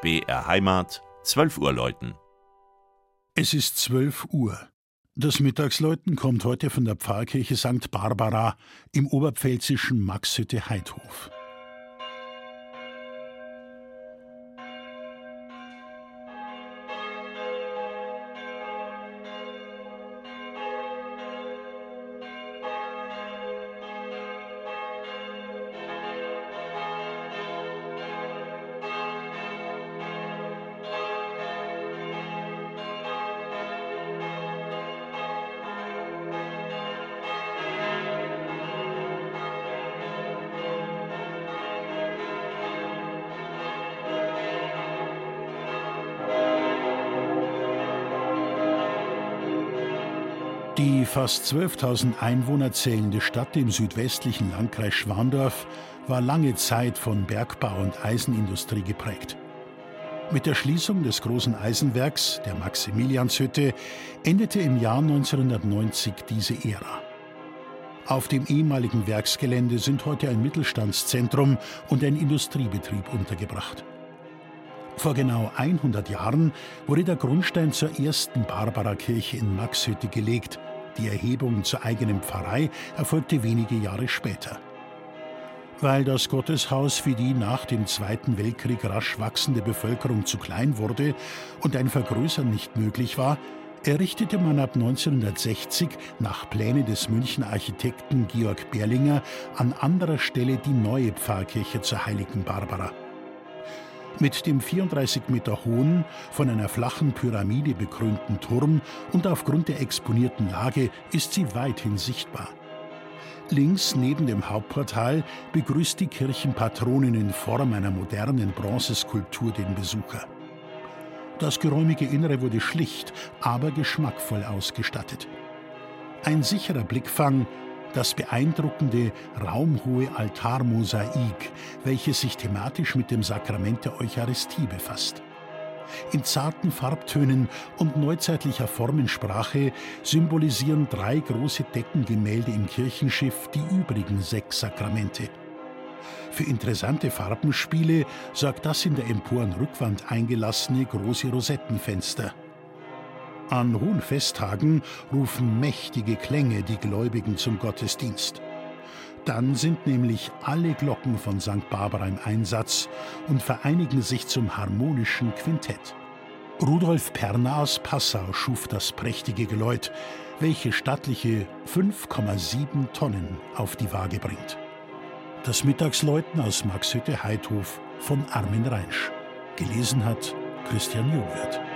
BR Heimat, 12 Uhr läuten. Es ist 12 Uhr. Das Mittagsläuten kommt heute von der Pfarrkirche St. Barbara im oberpfälzischen Maxhütte-Heidhof. Die fast 12.000 Einwohner zählende Stadt im südwestlichen Landkreis Schwandorf war lange Zeit von Bergbau und Eisenindustrie geprägt. Mit der Schließung des großen Eisenwerks, der Maximilianshütte, endete im Jahr 1990 diese Ära. Auf dem ehemaligen Werksgelände sind heute ein Mittelstandszentrum und ein Industriebetrieb untergebracht. Vor genau 100 Jahren wurde der Grundstein zur ersten Barbarakirche in Maxhütte gelegt. Die Erhebung zur eigenen Pfarrei erfolgte wenige Jahre später. Weil das Gotteshaus für die nach dem Zweiten Weltkrieg rasch wachsende Bevölkerung zu klein wurde und ein Vergrößern nicht möglich war, errichtete man ab 1960 nach Plänen des München Architekten Georg Berlinger an anderer Stelle die neue Pfarrkirche zur heiligen Barbara. Mit dem 34 Meter hohen, von einer flachen Pyramide bekrönten Turm und aufgrund der exponierten Lage ist sie weithin sichtbar. Links neben dem Hauptportal begrüßt die Kirchenpatronin in Form einer modernen Bronzeskulptur den Besucher. Das geräumige Innere wurde schlicht, aber geschmackvoll ausgestattet. Ein sicherer Blickfang das beeindruckende raumhohe Altarmosaik, welches sich thematisch mit dem Sakrament der Eucharistie befasst. In zarten Farbtönen und neuzeitlicher Formensprache symbolisieren drei große Deckengemälde im Kirchenschiff die übrigen sechs Sakramente. Für interessante Farbenspiele sorgt das in der Emporenrückwand eingelassene große Rosettenfenster. An hohen Festtagen rufen mächtige Klänge die Gläubigen zum Gottesdienst. Dann sind nämlich alle Glocken von St. Barbara im Einsatz und vereinigen sich zum harmonischen Quintett. Rudolf Perner aus Passau schuf das prächtige Geläut, welche stattliche 5,7 Tonnen auf die Waage bringt. Das Mittagsläuten aus Maxhütte Heidhof von Armin Reinsch. Gelesen hat Christian Jungwirth.